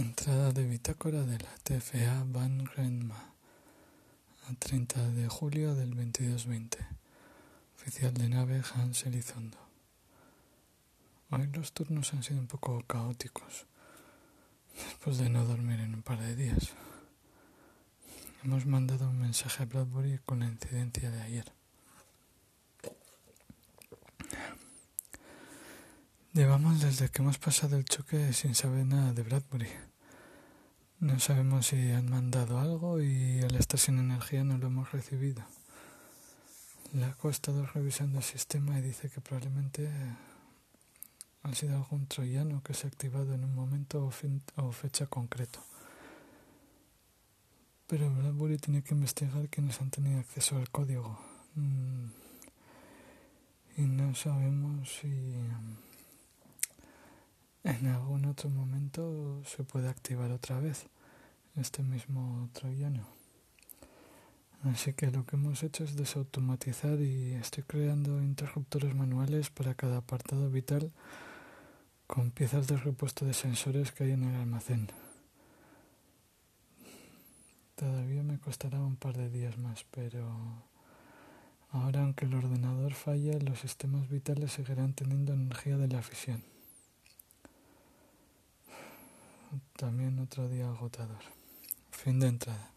Entrada de bitácora de la TFA Van Renma a 30 de julio del 2220. Oficial de nave Hans Elizondo. Hoy los turnos han sido un poco caóticos, después de no dormir en un par de días. Hemos mandado un mensaje a Bradbury con la incidencia de ayer. Llevamos desde que hemos pasado el choque sin saber nada de Bradbury. No sabemos si han mandado algo y al estar sin energía no lo hemos recibido. Le ha estado revisando el sistema y dice que probablemente ha sido algún troyano que se ha activado en un momento o, fecha concreto. Pero Bradbury tiene que investigar quiénes han tenido acceso al código. Mm. Y no sabemos si en algún otro momento se puede activar otra vez este mismo troyano. Así que lo que hemos hecho es desautomatizar y estoy creando interruptores manuales para cada apartado vital con piezas de repuesto de sensores que hay en el almacén. Todavía me costará un par de días más, pero ahora aunque el ordenador falla, los sistemas vitales seguirán teniendo energía de la fisión. También otro día agotador. Fin de entrada.